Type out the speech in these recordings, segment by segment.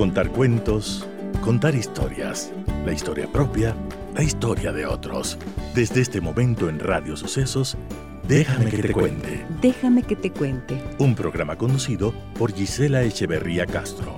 Contar cuentos, contar historias, la historia propia, la historia de otros. Desde este momento en Radio Sucesos, Déjame que te cuente. Déjame que te cuente. Un programa conducido por Gisela Echeverría Castro.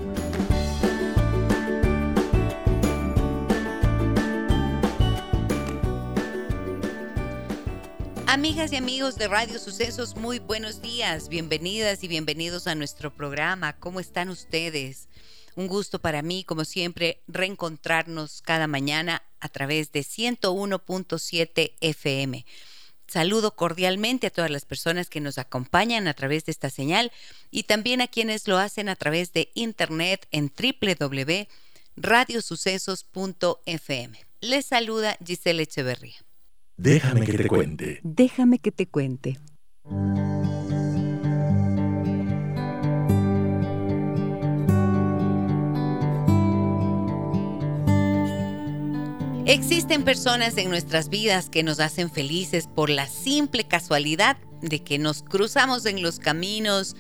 Amigas y amigos de Radio Sucesos, muy buenos días, bienvenidas y bienvenidos a nuestro programa. ¿Cómo están ustedes? Un gusto para mí, como siempre, reencontrarnos cada mañana a través de 101.7 FM. Saludo cordialmente a todas las personas que nos acompañan a través de esta señal y también a quienes lo hacen a través de internet en www.radiosucesos.fm. Les saluda Giselle Echeverría. Déjame que te cuente. Déjame que te cuente. Existen personas en nuestras vidas que nos hacen felices por la simple casualidad de que nos cruzamos en los caminos,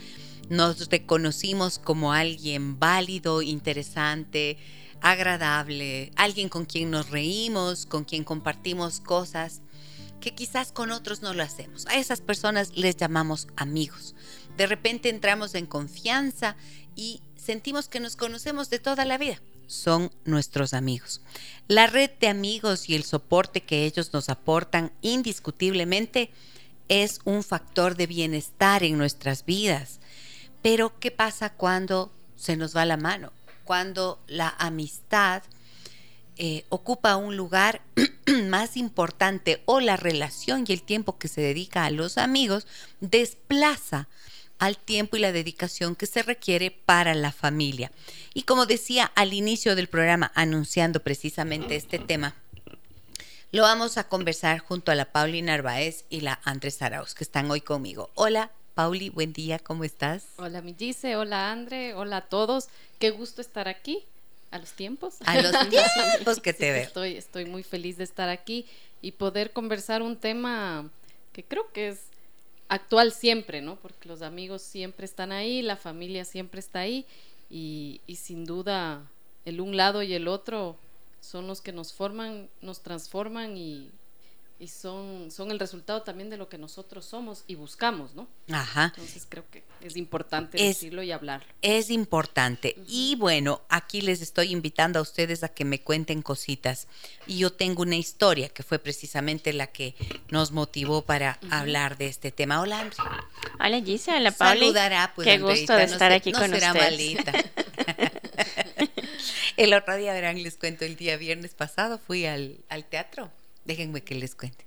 nos reconocimos como alguien válido, interesante, agradable, alguien con quien nos reímos, con quien compartimos cosas que quizás con otros no lo hacemos. A esas personas les llamamos amigos. De repente entramos en confianza y sentimos que nos conocemos de toda la vida. Son nuestros amigos. La red de amigos y el soporte que ellos nos aportan indiscutiblemente es un factor de bienestar en nuestras vidas. Pero ¿qué pasa cuando se nos va la mano? Cuando la amistad eh, ocupa un lugar más importante o la relación y el tiempo que se dedica a los amigos desplaza al tiempo y la dedicación que se requiere para la familia. Y como decía al inicio del programa, anunciando precisamente este tema, lo vamos a conversar junto a la Pauli Narváez y la Andrés Arauz, que están hoy conmigo. Hola, Pauli, buen día, ¿cómo estás? Hola, mi Gise, hola, Andre, hola a todos. Qué gusto estar aquí. A los tiempos. A los tiempos que te veo. Estoy, estoy muy feliz de estar aquí y poder conversar un tema que creo que es actual siempre, ¿no? Porque los amigos siempre están ahí, la familia siempre está ahí y, y sin duda el un lado y el otro son los que nos forman, nos transforman y y son, son el resultado también de lo que nosotros somos y buscamos, ¿no? Ajá. Entonces creo que es importante decirlo y hablarlo. Es importante. Y bueno, aquí les estoy invitando a ustedes a que me cuenten cositas. Y yo tengo una historia que fue precisamente la que nos motivó para hablar de este tema. Hola, Andrea. Hola, Gisela. Hola, Pauli. Saludará, pues, Qué gusto de estar aquí con será ustedes. malita. el otro día, verán, les cuento, el día viernes pasado fui al, al teatro Déjenme que les cuente.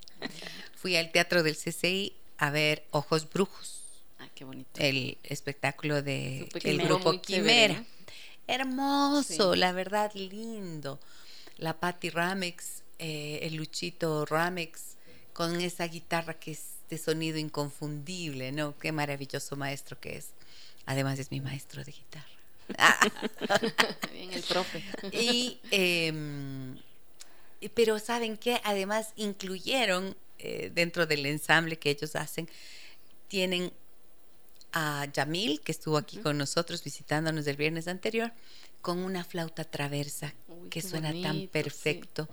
Fui al teatro del CCI a ver Ojos Brujos. Ah, qué bonito. El espectáculo de el grupo Quimera. Hermoso, Sí. la verdad, lindo. La Patti Ramex, eh, el Luchito Ramex, con esa guitarra que es de sonido inconfundible, ¿no? Qué maravilloso maestro que es. Además es mi maestro de guitarra. Bien, el profe. Y, y- pero ¿saben qué? Además incluyeron eh, dentro del ensamble que ellos hacen, tienen a Yamil, que estuvo aquí con nosotros visitándonos el viernes anterior, con una flauta traversa Uy, que suena tan sí. perfecto.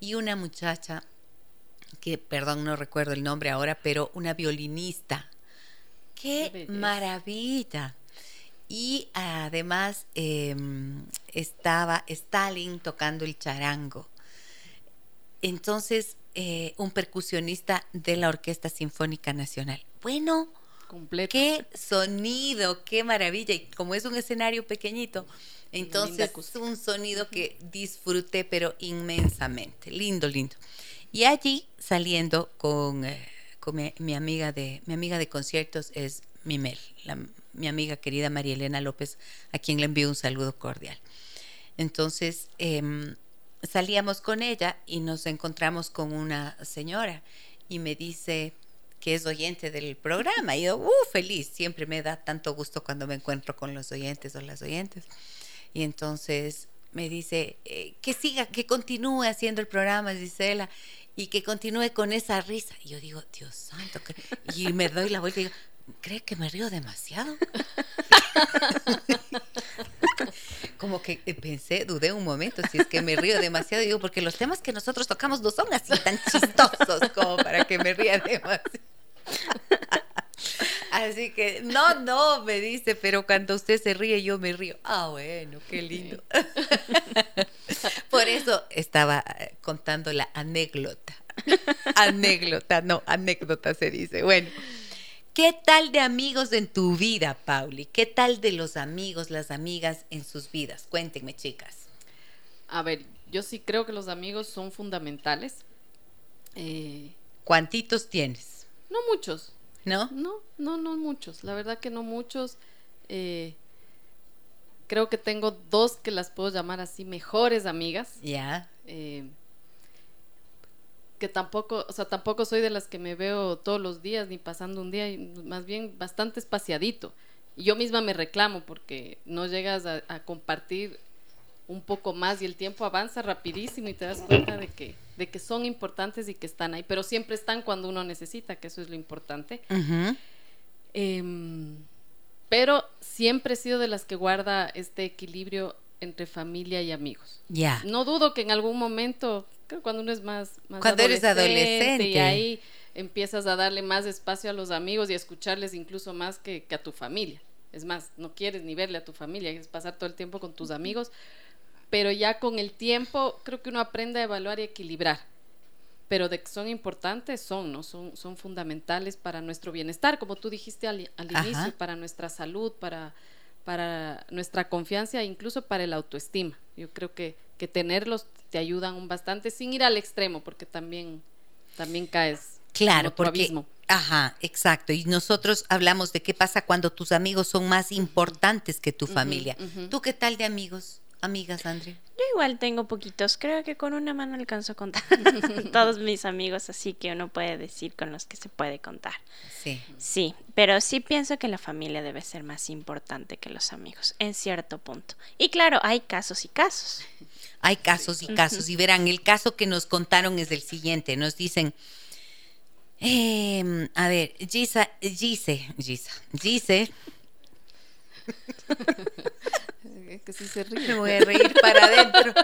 Y una muchacha, que perdón, no recuerdo el nombre ahora, pero una violinista. ¡Qué, maravilla! Y además em, estaba Stalin tocando el charango. Entonces, eh, un percusionista de la Orquesta Sinfónica Nacional. Bueno, Completo. qué sonido, qué maravilla. Y como es un escenario pequeñito, entonces es un sonido que disfruté, pero inmensamente. Lindo, lindo. Y allí, saliendo con, eh, con mi, mi amiga de, mi amiga de conciertos es Mimel, la- mi amiga querida María Elena López, a quien le envío un saludo cordial. Entonces, em, salíamos con ella y nos encontramos con una señora y me dice que es oyente del programa. Y yo, uh, feliz, siempre me da tanto gusto cuando me encuentro con los oyentes o las oyentes. Y entonces me dice eh, que siga, que continúe haciendo el programa, Gisela, y que continúe con esa risa. Y yo digo, Dios santo, que-". y me doy la vuelta y digo, ¿cree que me río demasiado? Como que eh, pensé, dudé un momento, si es que me río demasiado, digo, porque los temas que nosotros tocamos no son así tan chistosos como para que me ría demasiado. Así que, no, no, me dice, pero cuando usted se ríe, yo me río. Ah, bueno, qué lindo. Por eso estaba eh, contando la anécdota. Anécdota, no, anécdota se dice. Bueno, ¿qué tal de amigos en tu vida, Pauli? ¿Qué tal de los amigos, las amigas en sus vidas? Cuéntenme, chicas. A ver, yo sí creo que los amigos son fundamentales. Eh, ¿Cuántitos tienes? No muchos. ¿No? No, no, no muchos. La verdad que no muchos. Eh, creo que tengo dos que las puedo llamar así mejores amigas. Ya. Eh, que tampoco, o sea, tampoco soy de las que me veo todos los días ni pasando un día, más bien bastante espaciadito. Yo misma me reclamo porque no llegas a, a compartir un poco más y el tiempo avanza rapidísimo y te das cuenta de que de que son importantes y que están ahí, pero siempre están cuando uno necesita, que eso es lo importante. Em, pero siempre he sido de las que guarda este equilibrio entre familia y amigos. Ya. No dudo que en algún momento, creo cuando uno es más, más cuando eres adolescente y ahí empiezas a darle más espacio a los amigos y a escucharles incluso más que, que a tu familia. Es más, no quieres ni verle a tu familia, quieres pasar todo el tiempo con tus amigos pero ya con el tiempo creo que uno aprende a evaluar y equilibrar. Pero de que son importantes, son, ¿no? Son, son fundamentales para nuestro bienestar, como tú dijiste al, inicio, para nuestra salud, para, para nuestra confianza e incluso para el autoestima. Yo creo que, que tenerlos te ayudan bastante sin ir al extremo, porque también, también caes. Claro, en porque, abismo. Ajá, exacto. Y nosotros hablamos de qué pasa cuando tus amigos son más importantes que tu familia. ¿Tú qué tal de amigos? Amigas, Andrea? Yo igual tengo poquitos, creo que con una mano alcanzo a contar todos mis amigos, así que uno puede decir con los que se puede contar. Sí. Sí, pero sí pienso que la familia debe ser más importante que los amigos, en cierto punto. Y claro, hay casos y casos. Hay casos y casos, y verán, el caso que nos contaron es el siguiente, nos dicen... Em, a ver, Gisa, Gise, Gisa, Gise que si se ríe. Me voy a reír para adentro.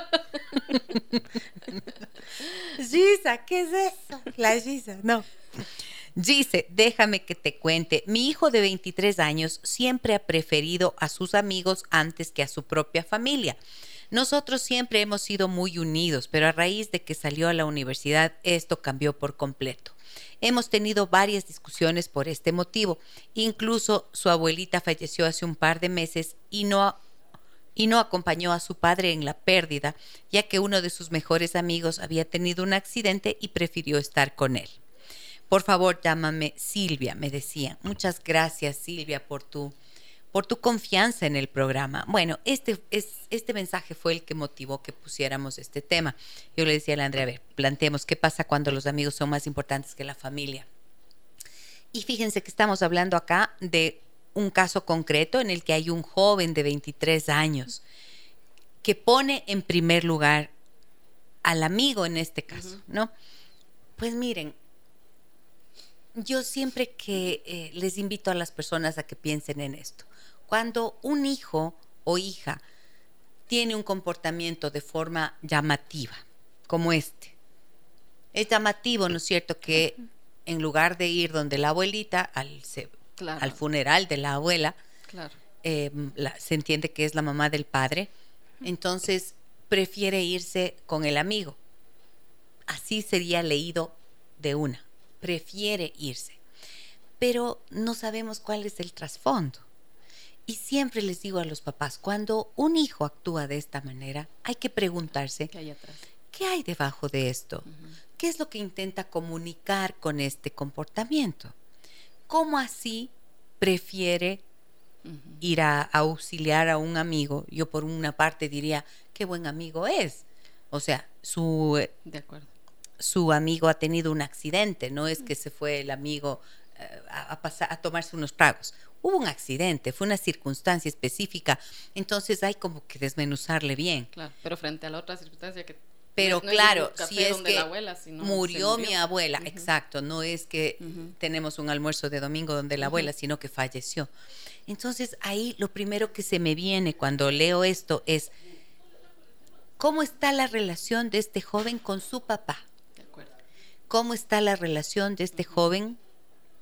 Gisa, ¿qué es eso? La Gisa, no. Dice, déjame que te cuente, mi hijo de 23 años siempre ha preferido a sus amigos antes que a su propia familia. Nosotros siempre hemos sido muy unidos, pero a raíz de que salió a la universidad esto cambió por completo. Hemos tenido varias discusiones por este motivo. Incluso su abuelita falleció hace un par de meses y no y no acompañó a su padre en la pérdida, ya que uno de sus mejores amigos había tenido un accidente y prefirió estar con él. Por favor, llámame Silvia, me decía. Muchas gracias, Silvia, por tu, por tu confianza en el programa. Bueno, este, es, este mensaje fue el que motivó que pusiéramos este tema. Yo le decía a la Andrea, a ver, planteemos qué pasa cuando los amigos son más importantes que la familia. Y fíjense que estamos hablando acá de un caso concreto en el que hay un joven de 23 años que pone en primer lugar al amigo en este caso, ¿no? Pues miren, yo siempre que eh, les invito a las personas a que piensen en esto, cuando un hijo o hija tiene un comportamiento de forma llamativa, como este, es llamativo, ¿no es cierto?, que en lugar de ir donde la abuelita, al, al funeral de la abuela, em, se entiende que es la mamá del padre, entonces prefiere irse con el amigo. Así sería leído de una, prefiere irse. Pero no sabemos cuál es el trasfondo. Y siempre les digo a los papás, cuando un hijo actúa de esta manera, hay que preguntarse, ¿qué hay atrás? ¿Qué hay debajo de esto? ¿Qué es lo que intenta comunicar con este comportamiento? ¿Cómo así prefiere ir a, auxiliar a un amigo? Yo por una parte diría, qué buen amigo es. O sea, su, eh, su amigo ha tenido un accidente, no es que se fue el amigo eh, a, pasar, a tomarse unos tragos. Hubo un accidente, fue una circunstancia específica, entonces hay como que desmenuzarle bien. Claro, pero frente a la otra circunstancia que pero claro, si es que murió, mi abuela, exacto, no es que tenemos un almuerzo de domingo donde la abuela, sino que falleció. Entonces ahí lo primero que se me viene cuando leo esto es, ¿Cómo está la relación de este joven con su papá? De acuerdo. ¿Cómo está la relación de este joven,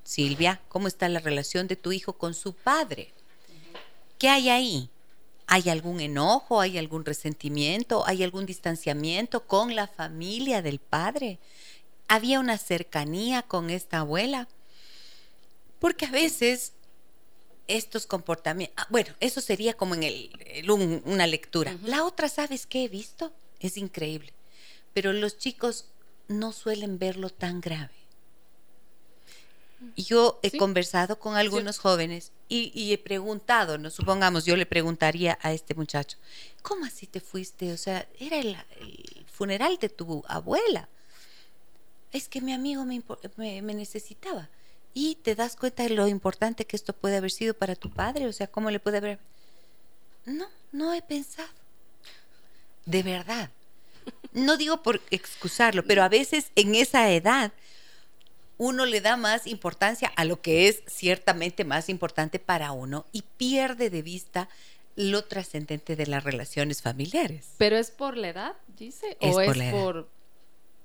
Silvia? ¿Cómo está la relación de tu hijo con su padre? ¿Qué hay ahí? ¿Hay algún enojo? ¿Hay algún resentimiento? ¿Hay algún distanciamiento con la familia del padre? ¿Había una cercanía con esta abuela? Porque a veces estos comportamientos, ah, bueno, eso sería como en el, el un- una lectura. La otra, ¿sabes qué he visto? Es increíble. Pero los chicos no suelen verlo tan grave. Yo he Sí. conversado con algunos jóvenes y, y he preguntado, no supongamos, yo le preguntaría a este muchacho, ¿cómo así te fuiste? O sea, era el, el funeral de tu abuela. Es que mi amigo me, me- me necesitaba. Y te das cuenta de lo importante que esto puede haber sido para tu padre. O sea, ¿cómo le puede haber... No, no he pensado. De verdad. No digo por excusarlo, pero a veces en esa edad uno le da más importancia a lo que es ciertamente más importante para uno y pierde de vista lo trascendente de las relaciones familiares. ¿Pero es por la edad, dice? Es ¿O por es por,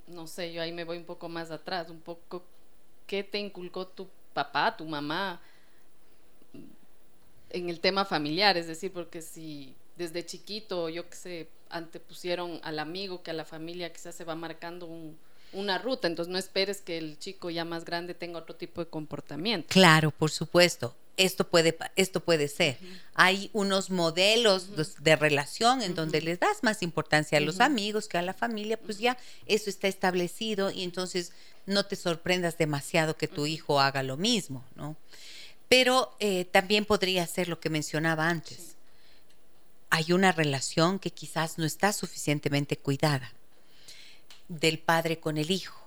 no sé, yo ahí me voy un poco más atrás, un poco, ¿qué te inculcó tu papá, tu mamá en el tema familiar? Es decir, porque si desde chiquito, yo qué sé, antepusieron al amigo que a la familia quizás se va marcando un- una ruta, entonces no esperes que el chico ya más grande tenga otro tipo de comportamiento. Claro, por supuesto. Esto puede, esto puede ser. Hay unos modelos de- de relación en donde les das más importancia a los amigos que a la familia, pues ya eso está establecido y entonces no te sorprendas demasiado que tu hijo haga lo mismo, ¿no? Pero eh, también podría ser lo que mencionaba antes. Hay una relación que quizás no está suficientemente cuidada del padre con el hijo.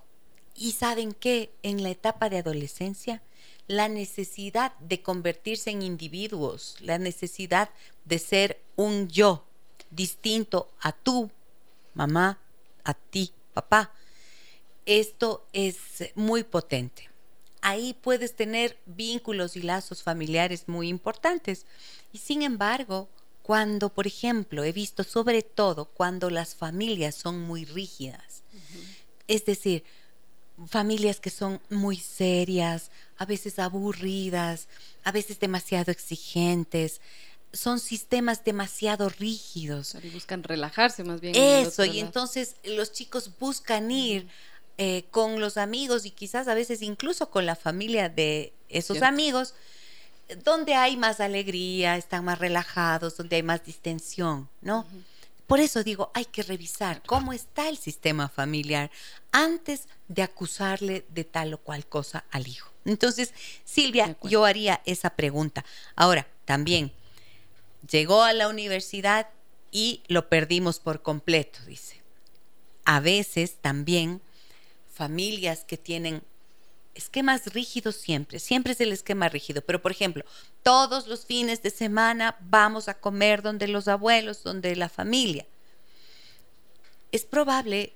Y saben que en la etapa de adolescencia, la necesidad de convertirse en individuos, la necesidad de ser un yo distinto a tu mamá, a ti, papá, esto es muy potente. Ahí puedes tener vínculos y lazos familiares muy importantes. Y sin embargo, cuando, por ejemplo, he visto sobre todo cuando las familias son muy rígidas, es decir, familias que son muy serias, a veces aburridas, a veces demasiado exigentes, son sistemas demasiado rígidos. Y buscan relajarse más bien. Eso, y entonces los chicos buscan ir eh, con los amigos y quizás a veces incluso con la familia de esos Cierto. amigos, donde hay más alegría, están más relajados, donde hay más distensión, ¿no? Por eso digo, hay que revisar cómo está el sistema familiar antes de acusarle de tal o cual cosa al hijo. Entonces, Silvia, yo haría esa pregunta. Ahora, también, llegó a la universidad y lo perdimos por completo, dice. A veces también familias que tienen esquemas rígidos siempre, siempre es el esquema rígido, pero por ejemplo, todos los fines de semana vamos a comer donde los abuelos, donde la familia. Es probable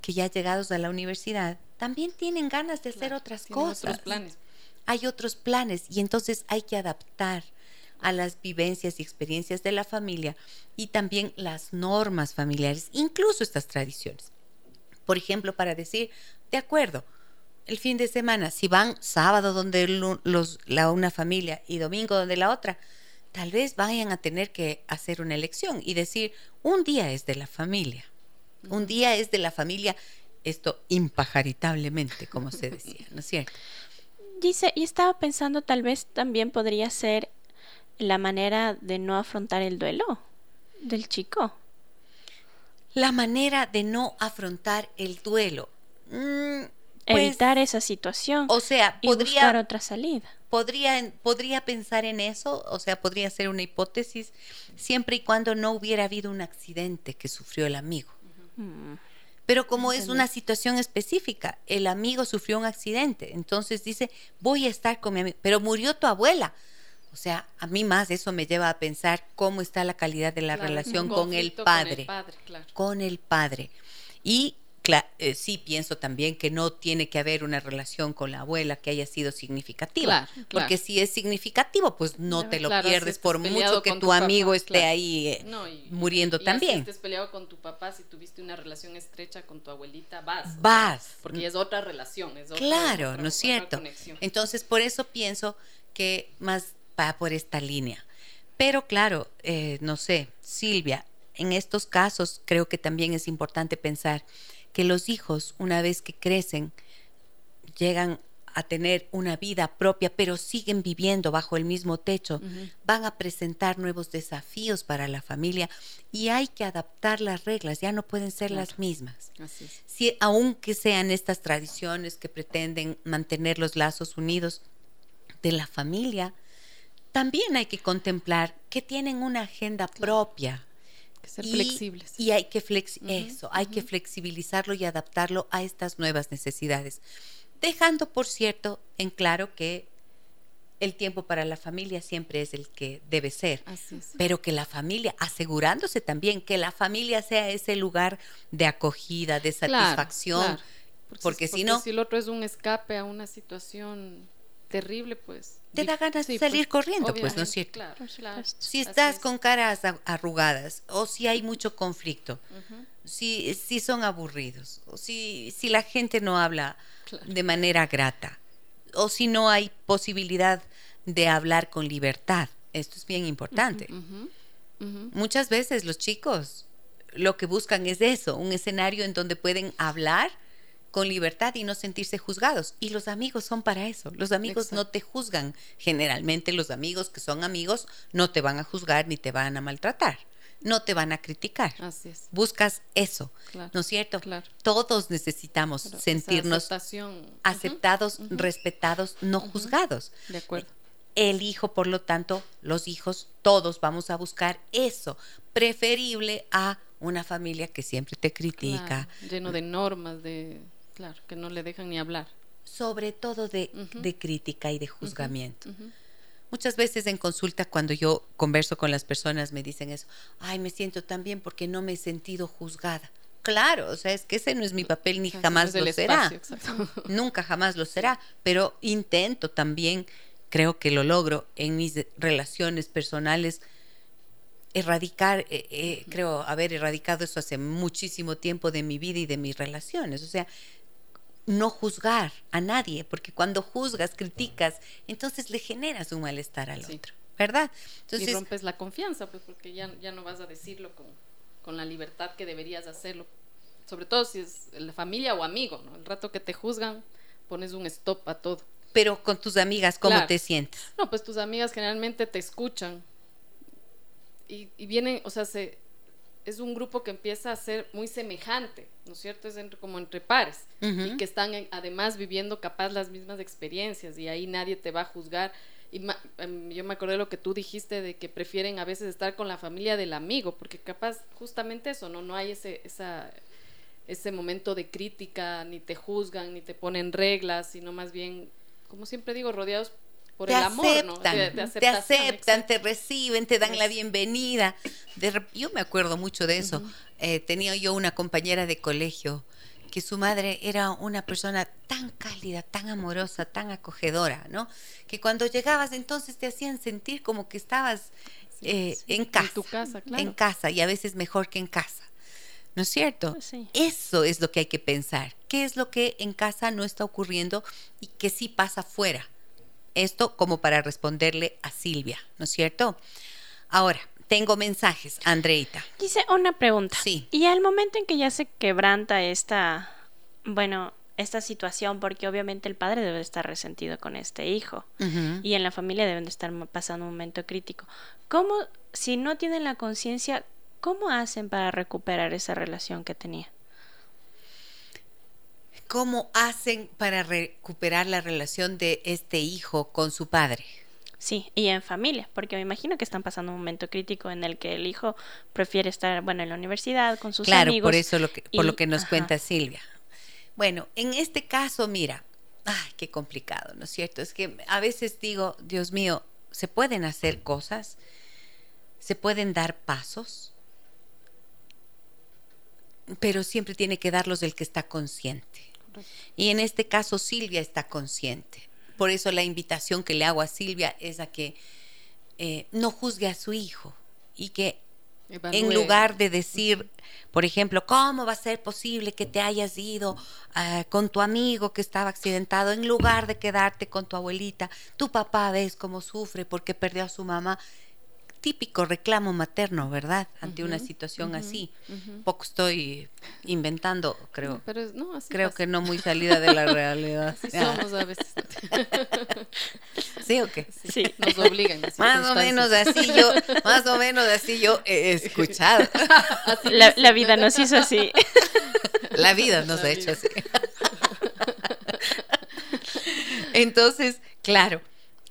que ya llegados a la universidad también tienen ganas de hacer Claro, otras cosas. otros planes. Hay otros planes y entonces hay que adaptar a las vivencias y experiencias de la familia y también las normas familiares, incluso estas tradiciones. Por ejemplo, para decir, de acuerdo, el fin de semana, si van sábado donde los, la una familia y domingo donde la otra, tal vez vayan a tener que hacer una elección y decir, un día es de la familia, un día es de la familia, esto impajaritablemente, como se decía, ¿no es cierto? Dice, y estaba pensando tal vez también podría ser la manera de no afrontar el duelo del chico. La manera de no afrontar el duelo. Mm, pues, Evitar esa situación o sea, y buscar podría, otra salida. podría, podría pensar en eso, o sea, podría ser una hipótesis, siempre y cuando no hubiera habido un accidente que sufrió el amigo. Mm, Pero como es una situación específica, el amigo sufrió un accidente, entonces dice, voy a estar con mi amigo, pero murió tu abuela. O sea, a mí más eso me lleva a pensar cómo está la calidad de la Claro, relación con el padre padre, claro. con el padre. Y eh, sí pienso también que no tiene que haber una relación con la abuela que haya sido significativa. Porque si es significativo, pues no te lo pierdes por mucho que tu, amigo esté ahí eh, muriendo también. Si estés peleado con tu papá, si tuviste una relación estrecha con tu abuelita, vas. Vas. porque es otra relación. Es claro, ¿no es cierto? Entonces, por eso pienso que más va por esta línea. Pero claro, eh, no sé, Silvia, en estos casos creo que también es importante pensar que los hijos, una vez que crecen, llegan a tener una vida propia, pero siguen viviendo bajo el mismo techo, van a presentar nuevos desafíos para la familia y hay que adaptar las reglas, ya no pueden ser las mismas. Si, aunque sean estas tradiciones que pretenden mantener los lazos unidos de la familia, también hay que contemplar que tienen una agenda propia que ser flexibles. Y hay que eso, hay que flexibilizarlo y adaptarlo a estas nuevas necesidades. Dejando, por cierto, en claro que el tiempo para la familia siempre es el que debe ser. Pero que la familia, asegurándose también que la familia sea ese lugar de acogida, de satisfacción. Porque, si no. Si el otro es un escape a una situación terrible, pues. Te da ganas de salir pues, corriendo, pues, ¿no es cierto? Claro, claro. Si estás con caras arrugadas o si hay mucho conflicto, si, si son aburridos, o si, si la gente no habla de manera grata, o si no hay posibilidad de hablar con libertad. Esto es bien importante. Muchas veces los chicos lo que buscan es eso, un escenario en donde pueden hablar con libertad y no sentirse juzgados. Y los amigos son para eso. Los amigos no te juzgan. Generalmente los amigos que son amigos no te van a juzgar ni te van a maltratar. No te van a criticar. Así es. Buscas eso, ¿no es cierto? Todos necesitamos sentirnos aceptados, respetados, no juzgados. De acuerdo. El hijo, por lo tanto, los hijos, todos vamos a buscar eso, preferible a una familia que siempre te critica. lleno de normas, de Claro, que no le dejan ni hablar. Sobre todo de, crítica y de juzgamiento. Muchas veces en consulta cuando yo converso con las personas me dicen eso, ay, me siento tan bien porque no me he sentido juzgada. Claro, o sea, es que ese no es mi papel ni jamás lo será. Nunca jamás lo será, pero intento también, creo que lo logro en mis relaciones personales, erradicar, eh, eh, creo haber erradicado eso hace muchísimo tiempo de mi vida y de mis relaciones. O sea, no juzgar a nadie, porque cuando juzgas, criticas, entonces le generas un malestar al otro, ¿verdad? Entonces, y rompes la confianza, pues porque ya, ya no vas a decirlo con, con, la libertad que deberías hacerlo, sobre todo si es la familia o amigo, ¿no? El rato que te juzgan, pones un stop a todo. Pero con tus amigas, ¿cómo te sientes? No, pues tus amigas generalmente te escuchan y, y vienen, o sea, se, es un grupo que empieza a ser muy semejante, ¿no es cierto? Es como entre pares y que están además viviendo capaz las mismas experiencias y ahí nadie te va a juzgar. Y em, yo me acordé de lo que tú dijiste de que prefieren a veces estar con la familia del amigo, porque capaz justamente eso, ¿no? No hay ese, esa, ese momento de crítica, ni te juzgan, ni te ponen reglas, sino más bien, como siempre digo, rodeados te aceptan, te aceptan, te reciben, te dan la bienvenida. yo me acuerdo mucho de eso. Eh, tenía yo una compañera de colegio que su madre era una persona tan cálida, tan amorosa, tan acogedora, ¿no? Que cuando llegabas entonces te hacían sentir como que estabas eh, en casa, en tu casa, claro. en casa y a veces mejor que en casa. ¿No es cierto? Eso es lo que hay que pensar. ¿Qué es lo que en casa no está ocurriendo y que sí pasa fuera? Esto como para responderle a Silvia, ¿no es cierto? Ahora, tengo mensajes, Andreita. Dice una pregunta. Sí. Y al momento en que ya se quebranta esta, bueno, esta situación, porque obviamente el padre debe estar resentido con este hijo y en la familia deben de estar pasando un momento crítico. ¿Cómo, si no tienen la conciencia, cómo hacen para recuperar esa relación que tenía? ¿Cómo hacen para recuperar la relación de este hijo con su padre? Sí, y en familia, porque me imagino que están pasando un momento crítico en el que el hijo prefiere estar, bueno, en la universidad con sus amigos. Claro, por eso lo que, por lo que nos cuenta Silvia. Bueno, en este caso, mira, ay, qué complicado, ¿no es cierto? Es que a veces digo, Dios mío, se pueden hacer cosas, se pueden dar pasos, pero siempre tiene que darlos el que está consciente. Y en este caso Silvia está consciente. Por eso la invitación que le hago a Silvia es a que eh, no juzgue a su hijo y que en lugar de decir, por ejemplo, ¿cómo va a ser posible que te hayas ido ah, con tu amigo que estaba accidentado en lugar de quedarte con tu abuelita? Tu papá ves cómo sufre porque perdió a su mamá típico reclamo materno, ¿verdad? Ante una situación así. Poco estoy inventando, creo. pero no, así creo que no muy salida de la realidad. Así somos a veces. ¿Sí o qué? Sí, nos obligan. Más o menos así yo, más o menos así yo he escuchado. La, la vida nos hizo así. La vida nos ha hecho así. Entonces, claro,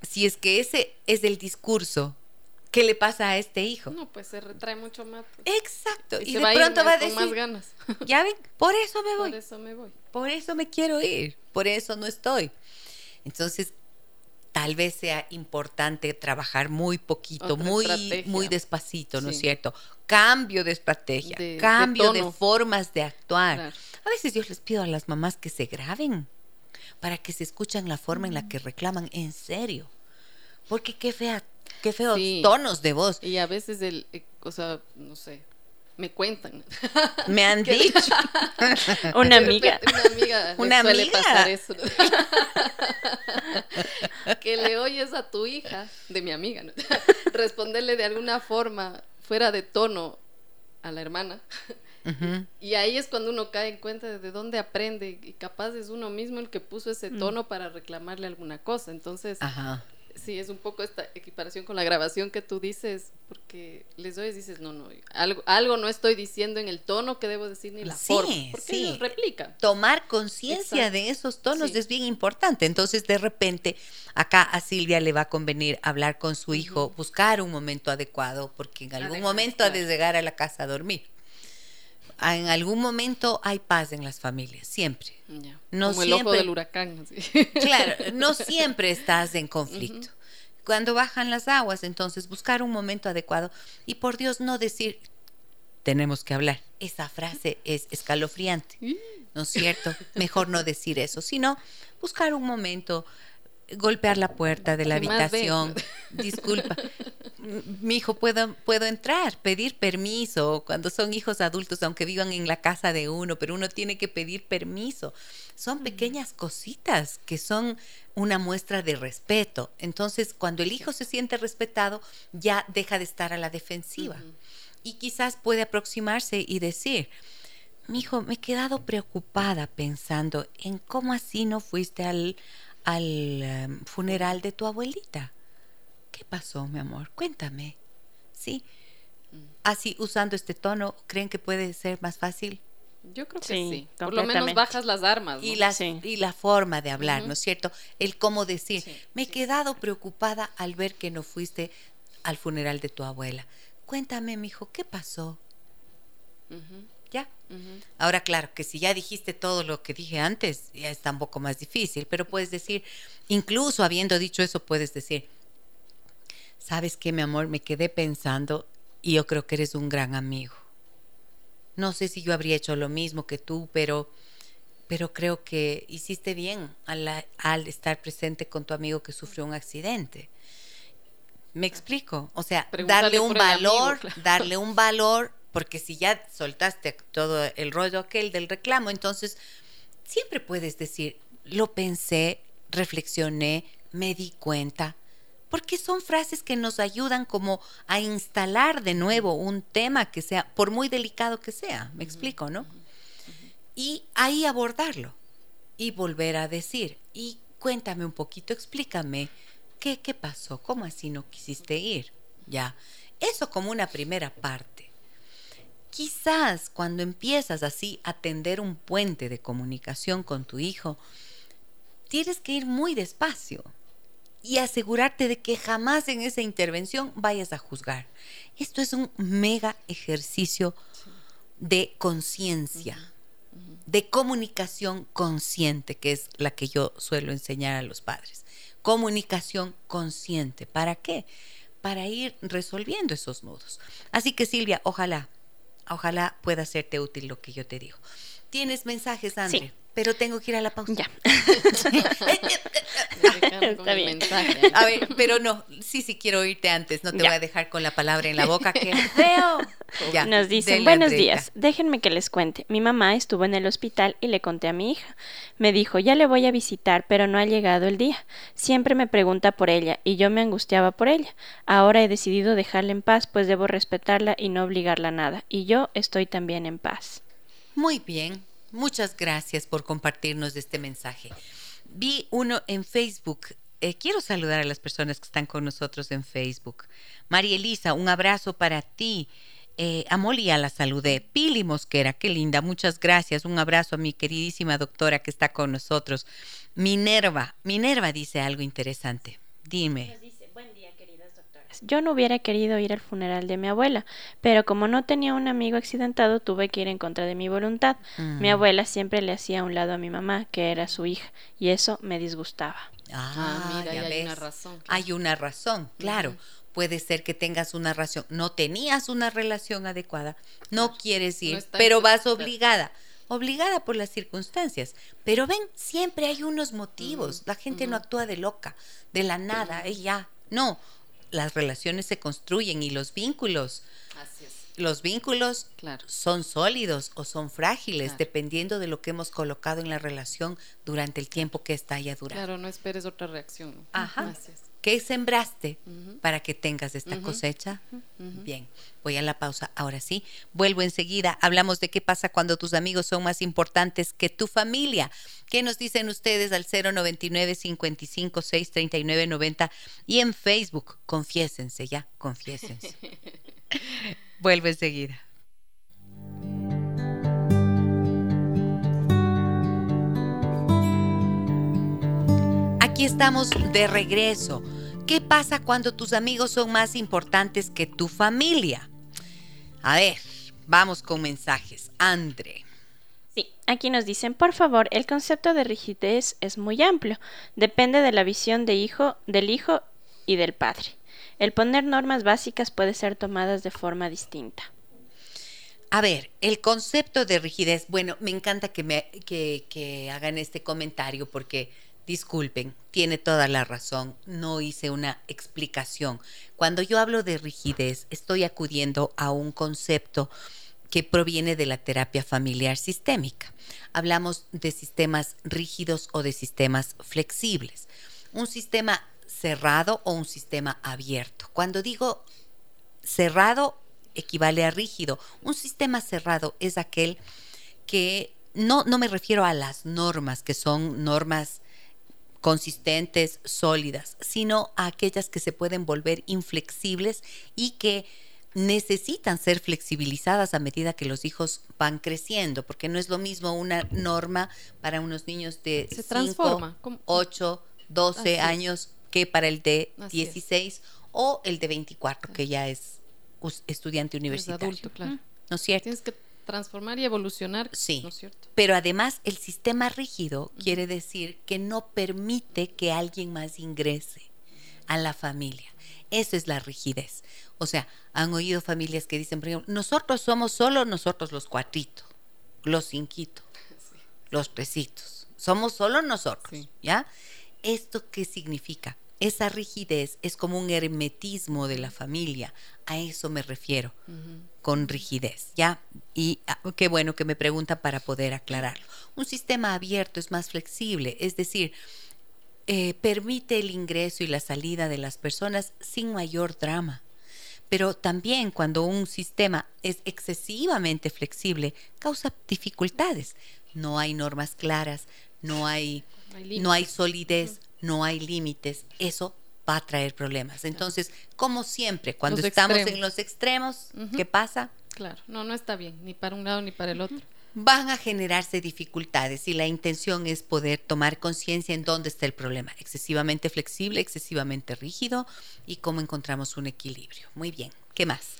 si es que ese es el discurso ¿qué le pasa a este hijo? No, pues se retrae mucho más. Exacto. Y, de pronto va a decir, más ganas. ya ven, por eso me voy. Por eso me voy. Por eso me quiero ir. Por eso no estoy. Entonces, tal vez sea importante trabajar muy poquito, muy, muy despacito, ¿no es cierto? Cambio de estrategia, cambio de, formas de actuar. A veces yo les pido a las mamás que se graben para que se escuchen la forma en la que reclaman en serio. Porque qué fea Qué feos tonos de voz. Y a veces el, eh, o sea, no sé, me cuentan. Me han dicho. una amiga. Una amiga. Una amiga. pasar eso. que le oyes a tu hija, de mi amiga, ¿no? responderle de alguna forma fuera de tono a la hermana. Y ahí es cuando uno cae en cuenta de dónde aprende y capaz es uno mismo el que puso ese mm. tono para reclamarle alguna cosa. Entonces, Ajá sí, es un poco esta equiparación con la grabación que tú dices, porque les oyes y dices, no, no, algo, algo no estoy diciendo en el tono que debo decir ni la forma, porque sí. ellos replican. Tomar conciencia de esos tonos es bien importante. Entonces, de repente, acá a Silvia le va a convenir hablar con su hijo, buscar un momento adecuado, porque en algún momento ha de llegar a la casa a dormir. En algún momento hay paz en las familias, siempre. No Como el ojo del huracán. Claro, no siempre estás en conflicto. Cuando bajan las aguas, entonces buscar un momento adecuado y por Dios no decir, tenemos que hablar. Esa frase es escalofriante, ¿no es cierto? Mejor no decir eso, sino buscar un momento, golpear la puerta de la habitación. Disculpa, mi hijo, ¿puedo, puedo entrar, pedir permiso. Cuando son hijos adultos, aunque vivan en la casa de uno, pero uno tiene que pedir permiso. Son pequeñas cositas que son una muestra de respeto. Entonces, cuando el hijo se siente respetado, ya deja de estar a la defensiva. Y quizás puede aproximarse y decir, mi hijo, me he quedado preocupada pensando en cómo así no fuiste al, al em, funeral de tu abuelita. ¿Qué pasó, mi amor? Cuéntame. ¿Sí? Mm. Así, usando este tono, ¿creen que puede ser más fácil? Yo creo que sí. Por lo menos bajas las armas. Y, la, y la forma de hablar, ¿no es cierto? El cómo decir. Me he quedado preocupada al ver que no fuiste al funeral de tu abuela. Cuéntame, mi hijo, ¿qué pasó? ¿Ya? Ahora, claro, que si ya dijiste todo lo que dije antes, ya está un poco más difícil, pero puedes decir, incluso habiendo dicho eso, puedes decir, sabes qué, mi amor, me quedé pensando y yo creo que eres un gran amigo. No sé si yo habría hecho lo mismo que tú, pero, pero creo que hiciste bien al, al estar presente con tu amigo que sufrió un accidente. Me explico, o sea, darle un valor, darle un valor porque si ya soltaste todo el rollo aquel del reclamo, entonces siempre puedes decir, lo pensé, reflexioné, me di cuenta, porque son frases que nos ayudan como a instalar de nuevo un tema que sea, por muy delicado que sea, me explico, ¿no? Y ahí abordarlo y volver a decir, y cuéntame un poquito, explícame, ¿qué, qué pasó? ¿Cómo así no quisiste ir? Ya, eso como una primera parte. Quizás cuando empiezas así a tender un puente de comunicación con tu hijo, tienes que ir muy despacio y asegurarte de que jamás en esa intervención vayas a juzgar. Esto es un mega ejercicio de conciencia, de comunicación consciente, que es la que yo suelo enseñar a los padres. Comunicación consciente. ¿Para qué? Para ir resolviendo esos nudos. Así que Silvia, ojalá Ojalá pueda serte útil lo que yo te digo. ¿Tienes mensajes, André? Pero tengo que ir a la pausa. Ya. Está bien. A ver, pero no, sí, sí quiero oírte antes. No te voy a dejar con la palabra en la boca. ¡Qué feo! Ya, Nos dicen, buenos días, déjenme que les cuente. Mi mamá estuvo en el hospital y le conté a mi hija. Me dijo, ya le voy a visitar, pero no ha llegado el día. Siempre me pregunta por ella y yo me angustiaba por ella. Ahora he decidido dejarla en paz, pues debo respetarla y no obligarla a nada. Y yo estoy también en paz. Muy bien, muchas gracias por compartirnos este mensaje. Vi uno en Facebook. Eh, quiero saludar a las personas que están con nosotros en Facebook. María Elisa, un abrazo para ti. Eh, a Molly la saludé. Pili Mosquera, qué linda, muchas gracias. Un abrazo a mi queridísima doctora que está con nosotros. Minerva, Minerva dice algo interesante. Dime. Yo no hubiera querido ir al funeral de mi abuela, pero como no tenía un amigo accidentado, tuve que ir en contra de mi voluntad. Mi mm. abuela siempre le hacía a un lado a mi mamá, que era su hija, y eso me disgustaba. Ah, ah mira, hay una razón. Hay una razón, claro. Puede ser que tengas una relación, no tenías una relación adecuada, no quieres ir, pero vas obligada obligada por las circunstancias. Pero ven, siempre hay unos motivos. La gente no actúa de loca, de la nada, y ya. No, las relaciones se construyen y los vínculos. Los vínculos son sólidos o son frágiles dependiendo de lo que hemos colocado en la relación durante el tiempo que está haya durado. Claro, no esperes otra reacción. Ajá. ¿Qué sembraste para que tengas esta cosecha? Bien, voy a la pausa. Ahora sí, vuelvo enseguida. Hablamos de qué pasa cuando tus amigos son más importantes que tu familia. ¿Qué nos dicen ustedes al 099 55 639 90 y en Facebook? Confiésense ya, confiésense. vuelvo enseguida. Aquí estamos de regreso. ¿Qué pasa cuando tus amigos son más importantes que tu familia? A ver, vamos con mensajes. Andre. Sí, aquí nos dicen, por favor, el concepto de rigidez es muy amplio. Depende de la visión de hijo, del hijo y del padre. El poner normas básicas puede ser tomadas de forma distinta. A ver, el concepto de rigidez, bueno, me encanta que, me, que, que hagan este comentario porque Disculpen, tiene toda la razón, no hice una explicación. Cuando yo hablo de rigidez, estoy acudiendo a un concepto que proviene de la terapia familiar sistémica. Hablamos de sistemas rígidos o de sistemas flexibles. Un sistema cerrado o un sistema abierto. Cuando digo cerrado, equivale a rígido. Un sistema cerrado es aquel que no, no me refiero a las normas, que son normas consistentes, sólidas, sino a aquellas que se pueden volver inflexibles y que necesitan ser flexibilizadas a medida que los hijos van creciendo, porque no es lo mismo una norma para unos niños de 5, 8, 12 años que para el de 16 o el de 24, que ya es estudiante universitario. adulto, claro. ¿No es cierto? Tienes que transformar y evolucionar. Sí. ¿no es cierto? Pero además el sistema rígido quiere decir que no permite que alguien más ingrese a la familia. Eso es la rigidez. O sea, han oído familias que dicen, por ejemplo, nosotros somos solo nosotros los cuatritos, los cinquitos, los tresitos. Somos solo nosotros, ¿ya? ¿Esto qué significa? Esa rigidez es como un hermetismo de la familia. A eso me refiero con rigidez, ¿ya? Y ah, qué bueno que me preguntan para poder aclararlo. Un sistema abierto es más flexible, es decir, eh, permite el ingreso y la salida de las personas sin mayor drama. Pero también cuando un sistema es excesivamente flexible, causa dificultades. No hay normas claras, no hay, no hay solidez, no hay límites, eso va a traer problemas. Entonces, como siempre, cuando estamos en los extremos, ¿qué pasa? Claro, no, no está bien, ni para un lado ni para el otro. Van a generarse dificultades y la intención es poder tomar conciencia en dónde está el problema, excesivamente flexible, excesivamente rígido y cómo encontramos un equilibrio. Muy bien, ¿qué más?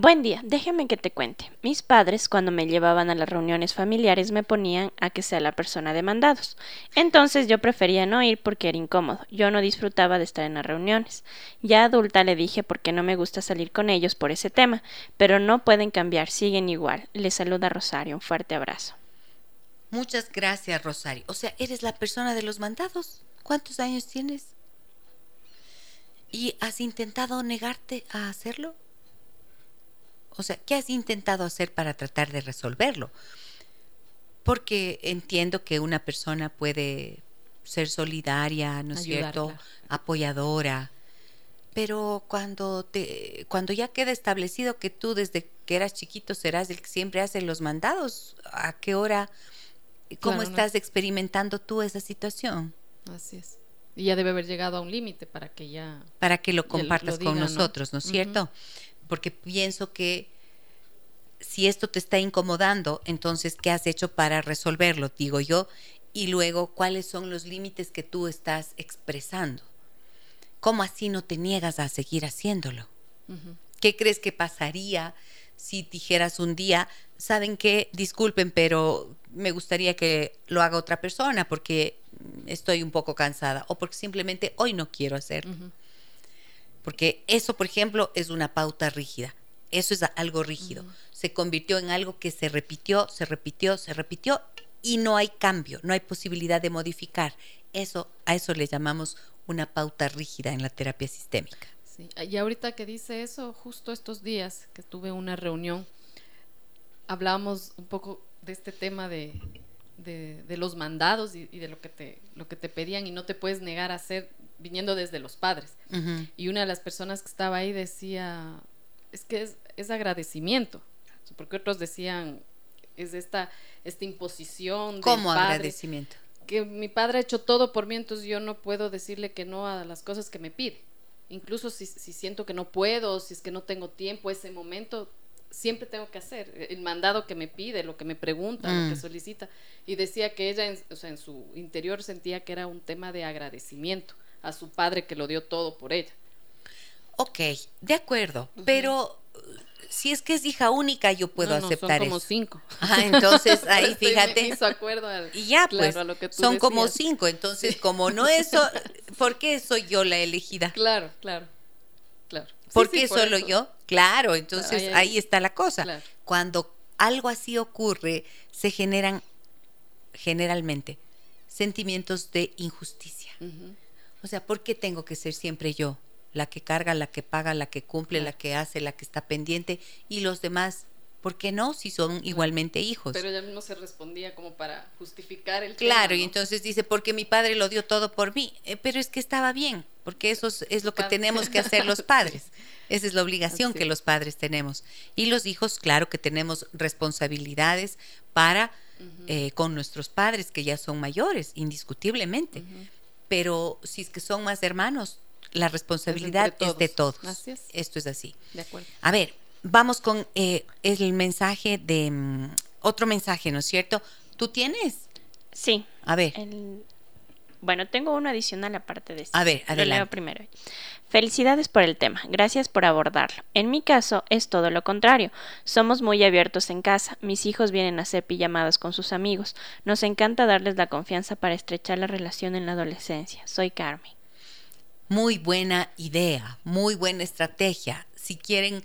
Buen día, déjeme que te cuente. Mis padres, cuando me llevaban a las reuniones familiares, me ponían a que sea la persona de mandados. Entonces yo prefería no ir porque era incómodo. Yo no disfrutaba de estar en las reuniones. Ya adulta le dije porque no me gusta salir con ellos por ese tema, pero no pueden cambiar, siguen igual. Le saluda Rosario, un fuerte abrazo. Muchas gracias, Rosario. O sea, eres la persona de los mandados. ¿Cuántos años tienes? ¿Y has intentado negarte a hacerlo? O sea, ¿qué has intentado hacer para tratar de resolverlo? Porque entiendo que una persona puede ser solidaria, ¿no es cierto? Apoyadora. Pero cuando te, cuando ya queda establecido que tú desde que eras chiquito serás el que siempre hace los mandados, ¿a qué hora? ¿Cómo estás experimentando tú esa situación? Así es. Y ya debe haber llegado a un límite para que ya... Para que lo compartas con nosotros, ¿no, es cierto? Porque pienso que si esto te está incomodando, entonces, ¿qué has hecho para resolverlo? Digo yo. Y luego, ¿cuáles son los límites que tú estás expresando? ¿Cómo así no te niegas a seguir haciéndolo? ¿Qué crees que pasaría si dijeras un día, saben qué, disculpen, pero me gustaría que lo haga otra persona porque estoy un poco cansada o porque simplemente hoy no quiero hacerlo. Porque eso, por ejemplo, es una pauta rígida. Eso es algo rígido. Se convirtió en algo que se repitió, se repitió, se repitió y no hay cambio, no hay posibilidad de modificar. Eso, a eso le llamamos una pauta rígida en la terapia sistémica. Sí. Y ahorita que dice eso, justo estos días que tuve una reunión, hablábamos un poco de este tema de, de, los mandados y, de lo que, te, lo que te pedían y no te puedes negar a hacer viniendo desde los padres. Y una de las personas que estaba ahí decía, es que es, es agradecimiento, porque otros decían, es esta, esta imposición. ¿Cómo agradecimiento? Que mi padre ha hecho todo por mí, entonces yo no puedo decirle que no a las cosas que me pide. Incluso si, si siento que no puedo, si es que no tengo tiempo, ese momento, siempre tengo que hacer el mandado que me pide, lo que me pregunta, lo que mm. solicita. Y decía que ella, en, o sea, en su interior sentía que era un tema de agradecimiento a su padre que lo dio todo por ella. Ok, de acuerdo, pero si es que es hija única, yo puedo aceptar son como cinco. Ah, entonces ahí fíjate. acuerdo y ya, pues, son como cinco. Entonces, como no eso, ¿por qué soy yo la elegida? Claro, claro. ¿Por qué solo yo? Claro, entonces ahí, está la cosa. Cuando algo así ocurre, se generan generalmente sentimientos de injusticia. O sea, ¿por qué tengo que ser siempre yo? La que carga, la que paga, la que cumple, la que hace, la que está pendiente y los demás ¿Por qué no? Si son igualmente hijos. Pero ella no se respondía como para justificar el Claro, y entonces dice, porque mi padre lo dio todo por mí. Eh, pero es que estaba bien, porque eso es, lo que tenemos que hacer los padres. Esa es la obligación que los padres tenemos. Y los hijos, claro que tenemos responsabilidades para eh, con nuestros padres, que ya son mayores, indiscutiblemente. Pero si es que son más hermanos, la responsabilidad es, de todos. Esto es así. De acuerdo. A ver, vamos con eh, el mensaje de mm, otro mensaje, ¿no es cierto? ¿Tú tienes? Sí. A ver. Bueno, tengo uno adicional aparte de esto. A ver, adelante. Lo leo primero. Felicidades por el tema, gracias por abordarlo. En mi caso es todo lo contrario. Somos muy abiertos en casa, mis hijos vienen a hacer pijamadas con sus amigos. Nos encanta darles la confianza para estrechar la relación en la adolescencia. Soy Carmen. Muy buena idea, muy buena estrategia. Si quieren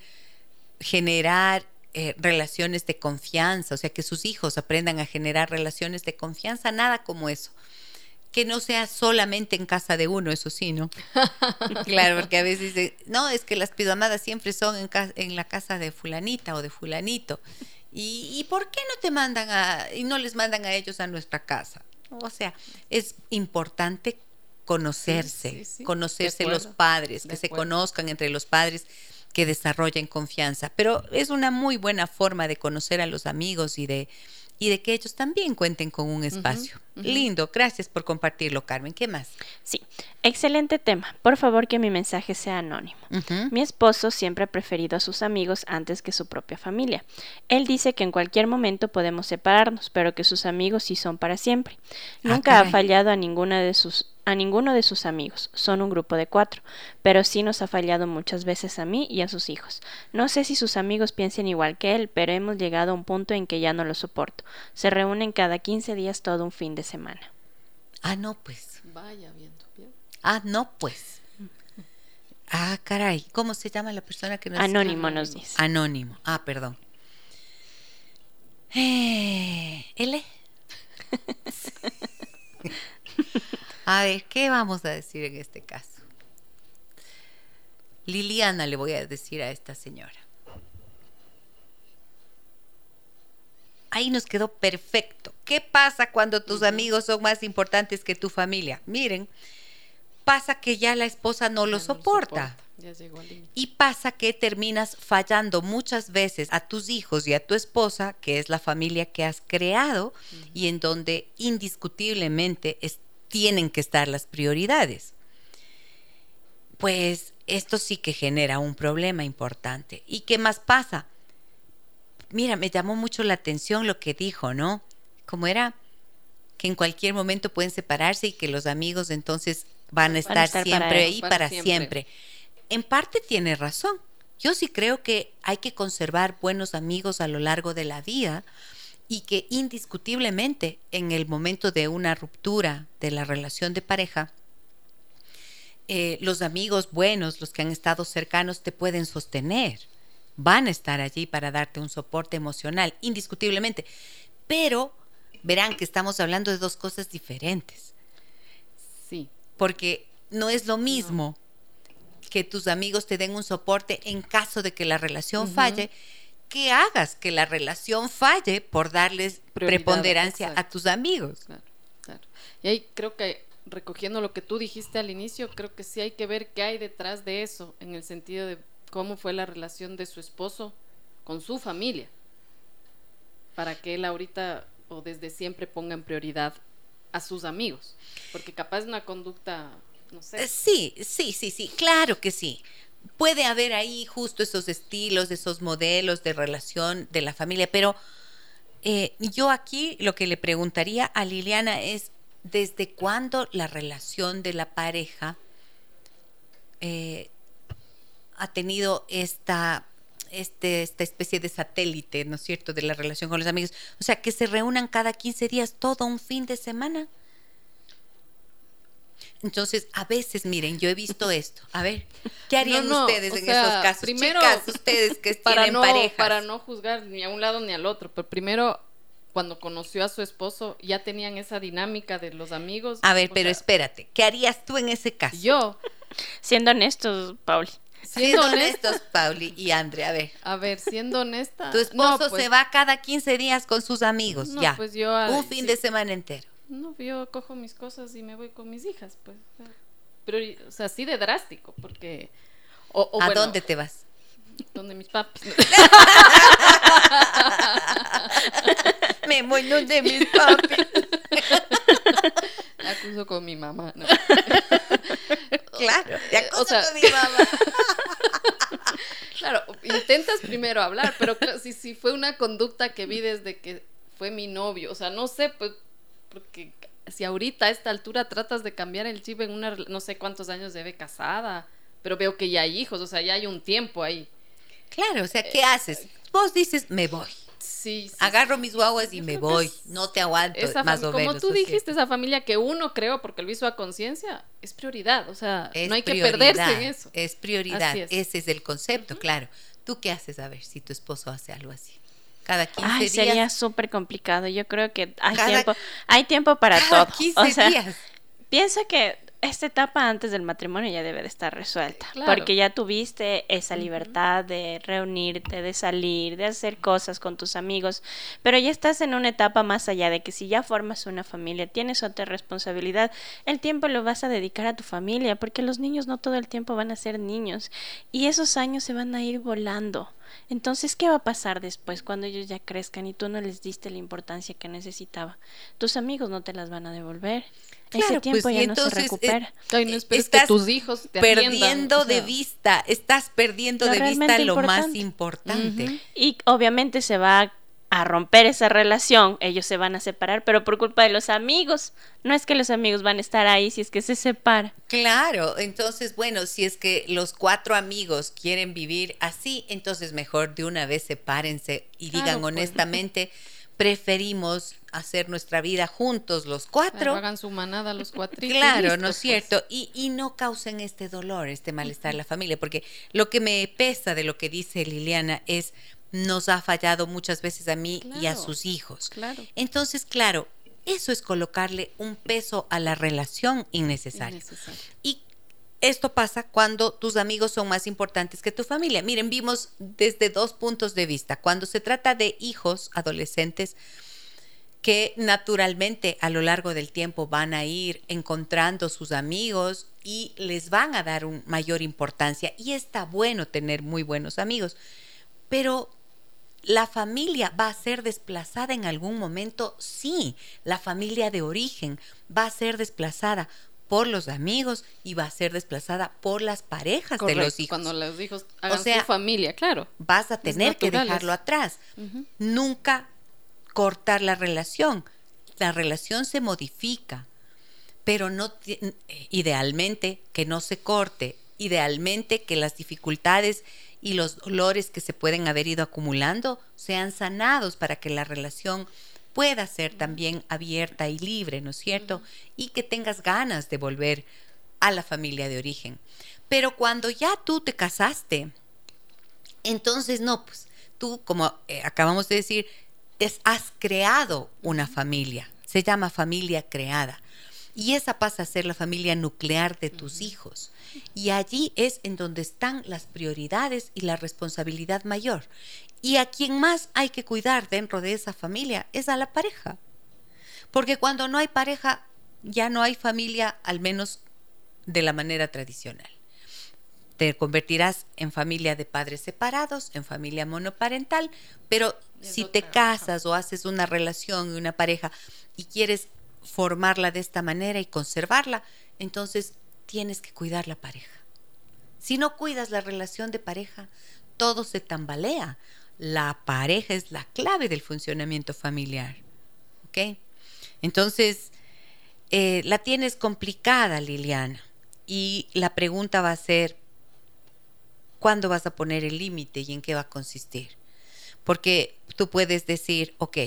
generar eh, relaciones de confianza, o sea, que sus hijos aprendan a generar relaciones de confianza, nada como eso. Que no sea solamente en casa de uno, eso sí, ¿no? claro, porque a veces dicen, no, es que las pijamadas siempre son en, en la casa de fulanita o de fulanito. ¿Y, ¿Y por qué no te mandan a, y no les mandan a ellos a nuestra casa? O sea, es importante conocerse, conocerse los padres, que se conozcan entre los padres que desarrollen confianza. Pero es una muy buena forma de conocer a los amigos y de, y de que ellos también cuenten con un espacio. Lindo, gracias por compartirlo, Carmen. ¿Qué más? Sí, excelente tema. Por favor que mi mensaje sea anónimo. Mi esposo siempre ha preferido a sus amigos antes que su propia familia. Él dice que en cualquier momento podemos separarnos, pero que sus amigos sí son para siempre. Ah, Nunca ha fallado a ninguna de sus a ninguno de sus amigos, son un grupo de cuatro, pero sí nos ha fallado muchas veces a mí y a sus hijos. No sé si sus amigos piensen igual que él, pero hemos llegado a un punto en que ya no lo soporto. Se reúnen cada 15 días todo un fin de semana. Ah, no, pues. Vaya, viendo bien. Ah, no, pues. Ah, caray. ¿Cómo se llama la persona que nos Anónimo nos dice. Anónimo. Ah, perdón. Eh, ¿L? a ver, ¿qué vamos a decir en este caso? Liliana le voy a decir a esta señora. Ahí nos quedó perfecto. ¿Qué pasa cuando tus amigos son más importantes que tu familia? Miren, pasa que ya la esposa no lo soporta. Ya llegó al límite. Y pasa que terminas fallando muchas veces a tus hijos y a tu esposa, que es la familia que has creado y en donde indiscutiblemente es- tienen que estar las prioridades. Pues esto sí que genera un problema importante. ¿Y qué más pasa? Mira, me llamó mucho la atención lo que dijo, ¿no? Como era que en cualquier momento pueden separarse y que los amigos entonces van a estar, Van a estar para siempre ahí Para para, siempre. siempre. En parte tiene razón. Yo sí creo que hay que conservar buenos amigos a lo largo de la vida y que indiscutiblemente en el momento de una ruptura de la relación de pareja, eh, los amigos buenos, los que han estado cercanos, te pueden sostener. Van a estar allí para darte un soporte emocional, indiscutiblemente. Pero verán que estamos hablando de dos cosas diferentes Sí. porque no es lo mismo que tus amigos te den un soporte en caso de que la relación falle, que hagas que la relación falle por darles Prioridad, preponderancia exacto. a tus amigos. Claro, claro. Y ahí creo que, recogiendo lo que tú dijiste al inicio, creo que sí hay que ver qué hay detrás de eso, en el sentido de cómo fue la relación de su esposo con su familia, para que él ahorita o desde siempre ponga en prioridad a sus amigos, porque capaz una conducta, no Eh, sé, Sí, sí, sí, sí, claro que sí. Puede haber ahí justo esos estilos, esos modelos de relación de la familia, pero eh, yo aquí lo que le preguntaría a Liliana es, ¿desde cuándo la relación de la pareja eh, ha tenido esta, este, esta especie de satélite, ¿no es cierto?, de la relación con los amigos. O sea, que se reúnan cada 15 días todo un fin de semana. Entonces, a veces, miren, yo he visto esto. A ver, ¿qué harían No, no, ustedes en sea, esos casos? primero, Chicas, ustedes que para tienen no, parejas. para no juzgar ni a un lado ni al otro, pero primero cuando conoció a su esposo ya tenían esa dinámica de los amigos. A ver, pero sea, espérate, ¿qué harías tú en ese caso? yo Siendo honestos, Pauli. Siendo honestos, Pauli y Andre, a ver. a ver, siendo honesta, Tu esposo no, pues, se va cada 15 días con sus amigos, No, ya. pues yo, un fin sí. de semana entero. No, yo cojo mis cosas y me voy con mis hijas, pues. Pero, o sea, así de drástico, porque... O, o ¿A bueno, dónde te vas? Donde mis papis. Me voy donde mis papis. Acuso con mi mamá. ¿no? Claro, te Eh, o sea- mi mamá. Claro, intentas primero hablar, pero claro, si, si fue una conducta que vi desde que fue mi novio, o sea, no sé, pues, porque si ahorita a esta altura tratas de cambiar el chip en una, no sé cuántos años lleve casada, pero veo que ya hay hijos, o sea, ya hay un tiempo ahí. Claro, o sea, ¿qué haces? Vos dices, me voy. Sí, sí, Agarro mis guaguas y me creo voy. No te aguanto, esa más o como menos. tú ¿no es dijiste, esa familia que uno creó porque lo hizo a conciencia, es prioridad, o sea, Es no hay que perderse en eso. Es prioridad. Es. Ese es el concepto, claro. ¿Tú qué haces a ver si tu esposo hace algo así? Cada 15 Ay, días. sería súper complicado. Yo creo que hay Cada- tiempo, hay tiempo para cada todo. 15 o sea, días. piensa que esta etapa antes del matrimonio ya debe de estar resuelta, Claro. porque ya tuviste esa libertad de reunirte, de salir, de hacer cosas con tus amigos, pero ya estás en una etapa más allá de que si ya formas una familia, tienes otra responsabilidad, el tiempo lo vas a dedicar a tu familia, porque los niños no todo el tiempo van a ser niños y esos años se van a ir volando. Entonces, ¿qué va a pasar después cuando ellos ya crezcan y tú no les diste la importancia que necesitaba? Tus amigos no te las van a devolver. Ese Claro, tiempo pues, y ya no se entonces, recupera. Ay, no esperes estás que tus hijos te perdiendo atiendan, o de sea. vista, estás perdiendo de vista lo más importante. importante. Y obviamente se va a romper esa relación, ellos se van a separar, pero por culpa de los amigos. No es que los amigos van a estar ahí si es que se separa. Claro, entonces, bueno, si es que los cuatro amigos quieren vivir así, entonces mejor de una vez sepárense y Claro, digan pues. honestamente, preferimos hacer nuestra vida juntos los cuatro. Claro, hagan su manada los cuatritos. y Claro, ¿no es pues. cierto? Y, y no causen este dolor, este malestar en la familia, porque lo que me pesa de lo que dice Liliana es, nos ha fallado muchas veces a mí y a sus hijos. Claro. Entonces, claro, eso es colocarle un peso a la relación innecesario. Innecesario. Y esto pasa cuando tus amigos son más importantes que tu familia. Miren, vimos desde dos puntos de vista. Cuando se trata de hijos adolescentes que naturalmente a lo largo del tiempo van a ir encontrando sus amigos y les van a dar un mayor importancia. Y está bueno tener muy buenos amigos. Pero la familia va a ser desplazada en algún momento, sí, la familia de origen va a ser desplazada por los amigos y va a ser desplazada por las parejas de los hijos. Cuando los hijos hagan sea, su familia, claro. Vas a tener que dejarlo atrás. Nunca cortar la relación. La relación se modifica, pero no ti- idealmente que no se corte, idealmente que las dificultades y los dolores que se pueden haber ido acumulando sean sanados para que la relación pueda ser también abierta y libre, ¿no es cierto? Y que tengas ganas de volver a la familia de origen. Pero cuando ya tú te casaste, entonces no, pues tú, como eh, acabamos de decir, es- has creado una familia, se llama familia creada. Y esa pasa a ser la familia nuclear de tus hijos. Y allí es en donde están las prioridades y la responsabilidad mayor. Y a quien más hay que cuidar dentro de esa familia es a la pareja. Porque cuando no hay pareja, ya no hay familia, al menos de la manera tradicional. Te convertirás en familia de padres separados, en familia monoparental, pero si te casas o haces una relación y una pareja y quieres formarla de esta manera y conservarla, entonces tienes que cuidar la pareja. Si no cuidas la relación de pareja, todo se tambalea. La pareja es la clave del funcionamiento familiar. ¿Ok? Entonces, eh, la tienes complicada, Liliana. Y la pregunta va a ser, ¿cuándo vas a poner el límite y en qué va a consistir? Porque tú puedes decir, ok,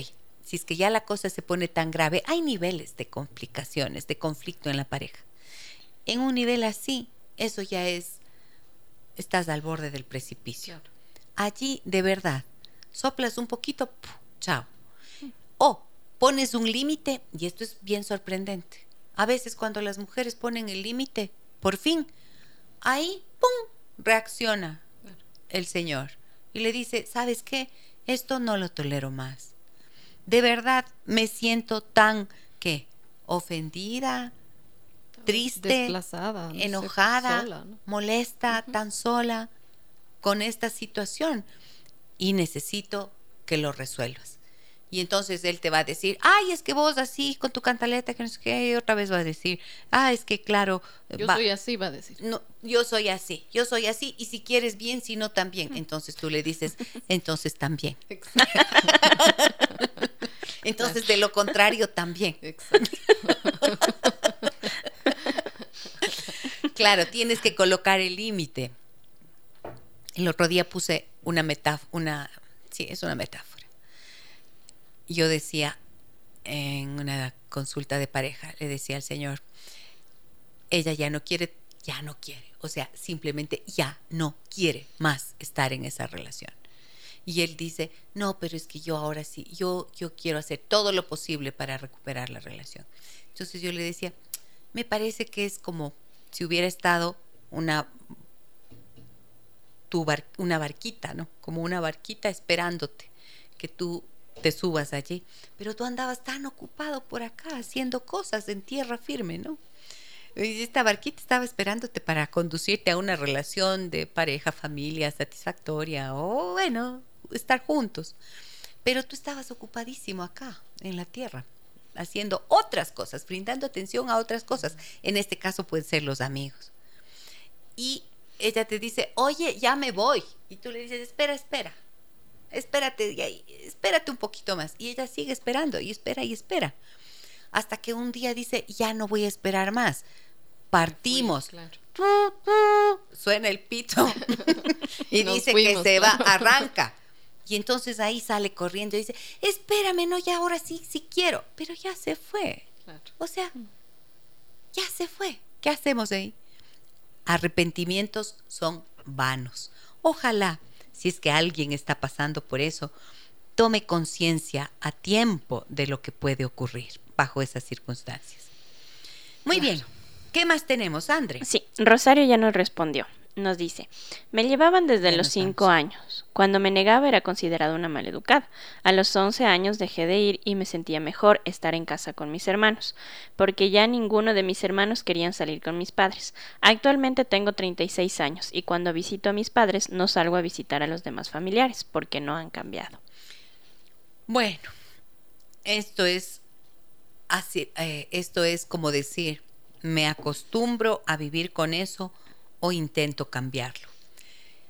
si es que ya la cosa se pone tan grave, hay niveles de complicaciones, de conflicto en la pareja. En un nivel así, eso ya es, estás al borde del precipicio. Allí, de verdad, soplas un poquito, ¡puf! chao. O pones un límite, y esto es bien sorprendente. A veces cuando las mujeres ponen el límite, por fin, ahí, ¡pum!, reacciona el Señor y le dice, ¿sabes qué? Esto no lo tolero más. De verdad me siento tan, ¿qué? Ofendida, triste, Desplazada, no enojada, sola, ¿no? molesta, tan sola con esta situación y necesito que lo resuelvas. Y entonces él te va a decir, ay, es que vos así con tu cantaleta, que no sé qué, y otra vez va a decir, ah, es que claro, Yo va- soy así, va a decir. no, yo soy así, yo soy así, y si quieres bien, si no también. Entonces tú le dices, entonces también. Entonces de lo contrario también. Exacto. Claro, tienes que colocar el límite. El otro día puse una metáfora, una, sí, es una metáfora. Yo decía en una consulta de pareja, le decía al Señor, ella ya no quiere, ya no quiere, o sea, simplemente ya no quiere más estar en esa relación. Y él dice, no, pero es que yo ahora sí, yo, yo quiero hacer todo lo posible para recuperar la relación. Entonces yo le decía, me parece que es como si hubiera estado una, una barquita, ¿no? Como una barquita esperándote que tú te subas allí. Pero tú andabas tan ocupado por acá haciendo cosas en tierra firme, ¿no? Y esta barquita estaba esperándote para conducirte a una relación de pareja, familia satisfactoria o, bueno, estar juntos. Pero tú estabas ocupadísimo acá, en la tierra, haciendo otras cosas, brindando atención a otras cosas. En este caso pueden ser los amigos. Y ella te dice, oye, ya me voy. Y tú le dices, espera, espera, espérate, espérate un poquito más. Y ella sigue esperando y espera y espera. Hasta que un día dice, ya no voy a esperar más. Partimos. Suena el pito y dice que se va, arranca. Y entonces ahí sale corriendo y dice, espérame, no, ya ahora sí, sí quiero. Pero ya se fue. O sea, ya se fue. ¿Qué hacemos ahí? Arrepentimientos son vanos. Ojalá, si es que alguien está pasando por eso, tome conciencia a tiempo de lo que puede ocurrir bajo esas circunstancias. Muy bien. ¿Qué más tenemos, Andre? Sí, Rosario ya nos respondió nos dice, me llevaban desde los cinco años. Cuando me negaba era considerada una maleducada. A los once años dejé de ir y me sentía mejor estar en casa con mis hermanos, porque ya ninguno de mis hermanos querían salir con mis padres. Actualmente tengo 36 años y cuando visito a mis padres no salgo a visitar a los demás familiares, porque no han cambiado. Bueno, esto es así, eh, esto es como decir, me acostumbro a vivir con eso o intento cambiarlo.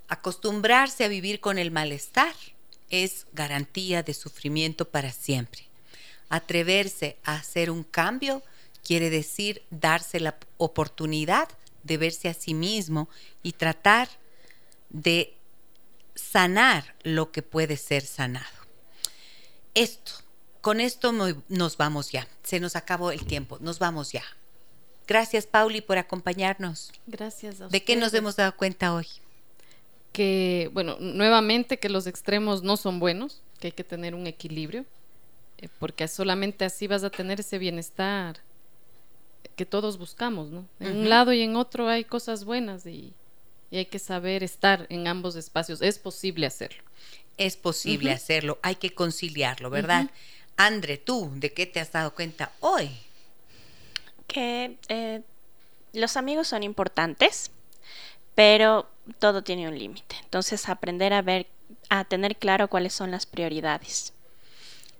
Acostumbrarse a vivir con el malestar es garantía de sufrimiento para siempre. Atreverse a hacer un cambio quiere decir darse la oportunidad de verse a sí mismo y tratar de sanar lo que puede ser sanado. Esto, con esto nos vamos ya. Se nos acabó el tiempo, nos vamos ya. Gracias, Pauli, por acompañarnos. Gracias. A ¿De qué nos hemos dado cuenta hoy? Que, bueno, nuevamente que los extremos no son buenos, que hay que tener un equilibrio, eh, porque solamente así vas a tener ese bienestar que todos buscamos, ¿no? En un lado y en otro hay cosas buenas y, hay que saber estar en ambos espacios. Es posible hacerlo. Es posible hacerlo, hay que conciliarlo, ¿verdad? Andre, tú, ¿de qué te has dado cuenta hoy? Que eh, los amigos son importantes, pero todo tiene un límite. Entonces, aprender a ver, a tener claro cuáles son las prioridades.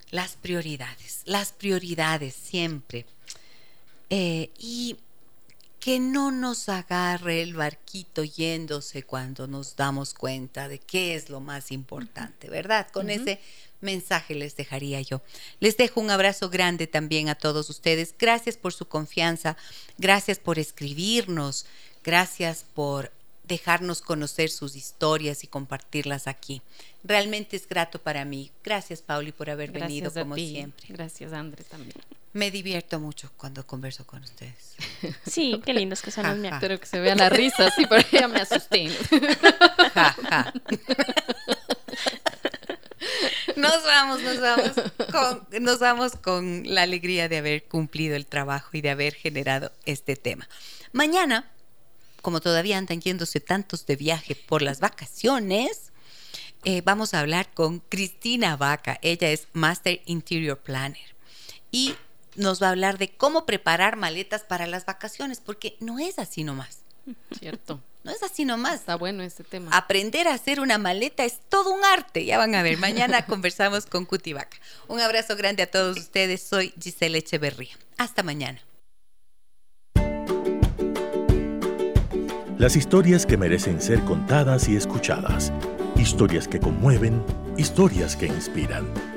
Las prioridades, las prioridades siempre. Eh, y que no nos agarre el barquito yéndose cuando nos damos cuenta de qué es lo más importante, ¿verdad? Con ese mensaje les dejaría yo. Les dejo un abrazo grande también a todos ustedes. Gracias por su confianza, gracias por escribirnos, gracias por dejarnos conocer sus historias y compartirlas aquí. Realmente es grato para mí. Gracias, Pauli, por haber venido como siempre. Gracias, André, también. Me divierto mucho cuando converso con ustedes. Sí, qué lindos que son los Espero que se vea la risa, sí, pero ya me asusté. Nos vamos, nos vamos, con, nos vamos con la alegría de haber cumplido el trabajo y de haber generado este tema. Mañana, como todavía andan yéndose tantos de viaje por las vacaciones, eh, vamos a hablar con Cristina Vaca. Ella es Master Interior Planner. Y nos va a hablar de cómo preparar maletas para las vacaciones, porque no es así nomás. Cierto. No es así nomás. Está bueno este tema. Aprender a hacer una maleta es todo un arte. Ya van a ver. Mañana conversamos con Cutivaca. Un abrazo grande a todos ustedes. Soy Giselle Echeverría. Hasta mañana. Las historias que merecen ser contadas y escuchadas. Historias que conmueven, historias que inspiran.